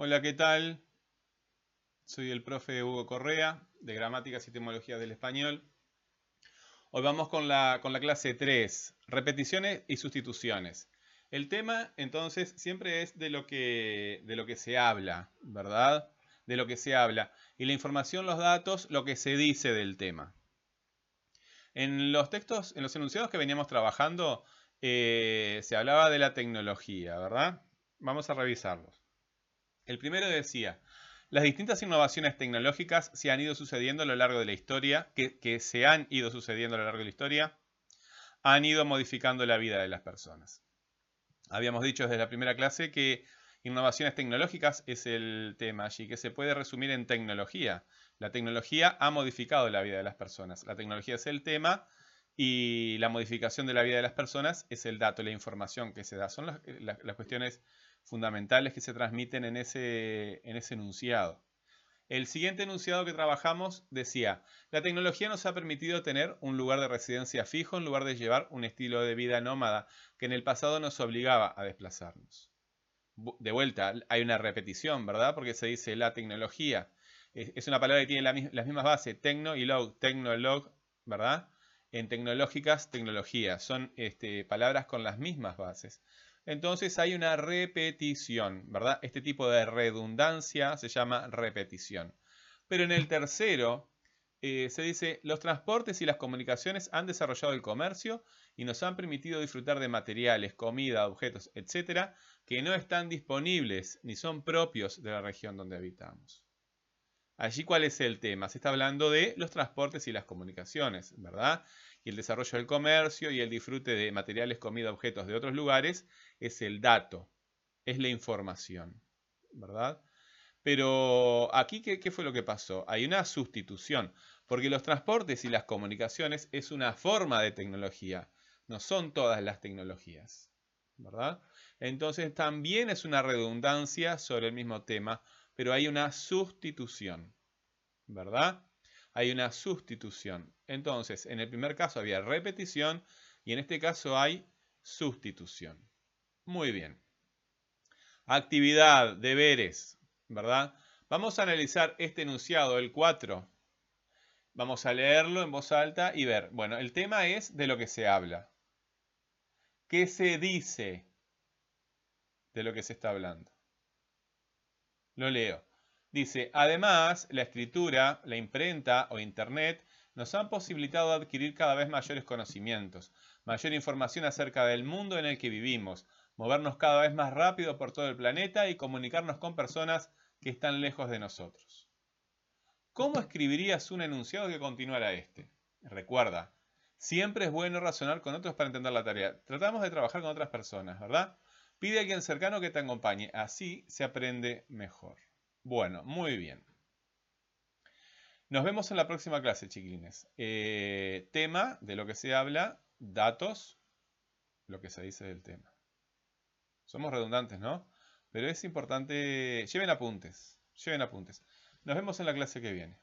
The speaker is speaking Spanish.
Hola, ¿qué tal? Soy el profe Hugo Correa, de Gramáticas y Etimologías del Español. Hoy vamos con la, con la clase 3, repeticiones y sustituciones. El tema, entonces, siempre es de lo, que, de lo que se habla, ¿verdad? De lo que se habla. Y la información, los datos, lo que se dice del tema. En los textos, en los enunciados que veníamos trabajando, eh, se hablaba de la tecnología, ¿verdad? Vamos a revisarlos. El primero decía, las distintas innovaciones tecnológicas se han ido sucediendo a lo largo de la historia, que, se han ido sucediendo a lo largo de la historia, han ido modificando la vida de las personas. Habíamos dicho desde la primera clase que innovaciones tecnológicas es el tema allí, que se puede resumir en tecnología. La tecnología ha modificado la vida de las personas. La tecnología es el tema y la modificación de la vida de las personas es el dato, la información que se da. Son las, las cuestiones fundamentales que se transmiten en ese, en ese enunciado. El siguiente enunciado que trabajamos decía, la tecnología nos ha permitido tener un lugar de residencia fijo en lugar de llevar un estilo de vida nómada que en el pasado nos obligaba a desplazarnos. De vuelta, hay una repetición, ¿verdad? Porque se dice la tecnología. Es una palabra que tiene las mismas bases, tecno y log, tecnolog, ¿verdad? En tecnológicas, tecnología. Son este, palabras con las mismas bases. Entonces hay una repetición, ¿verdad? Este tipo de redundancia se llama repetición. Pero en el tercero eh, se dice, los transportes y las comunicaciones han desarrollado el comercio y nos han permitido disfrutar de materiales, comida, objetos, etcétera, que no están disponibles ni son propios de la región donde habitamos. Allí, ¿cuál es el tema? Se está hablando de los transportes y las comunicaciones, ¿verdad? y el desarrollo del comercio y el disfrute de materiales, comida, objetos de otros lugares es el dato, es la información, ¿verdad? Pero aquí, ¿qué, ¿qué, fue lo que pasó? Hay una sustitución, porque los transportes y las comunicaciones es una forma de tecnología, no son todas las tecnologías, ¿verdad? Entonces también es una redundancia sobre el mismo tema, pero hay una sustitución, ¿verdad? hay una sustitución. Entonces, en el primer caso había repetición y en este caso hay sustitución. Muy bien. Actividad, deberes, ¿verdad? Vamos a analizar este enunciado, el 4. Vamos a leerlo en voz alta y ver. Bueno, el tema es de lo que se habla. ¿Qué se dice de lo que se está hablando? Lo leo. Dice, además, la escritura, la imprenta o Internet nos han posibilitado adquirir cada vez mayores conocimientos, mayor información acerca del mundo en el que vivimos, movernos cada vez más rápido por todo el planeta y comunicarnos con personas que están lejos de nosotros. ¿Cómo escribirías un enunciado que continuara este? Recuerda, siempre es bueno razonar con otros para entender la tarea. Tratamos de trabajar con otras personas, ¿verdad? Pide a alguien cercano que te acompañe, así se aprende mejor. Bueno, muy bien. Nos vemos en la próxima clase, chiquilines. Eh, tema de lo que se habla, datos, lo que se dice del tema. Somos redundantes, ¿no? Pero es importante, lleven apuntes, lleven apuntes. Nos vemos en la clase que viene.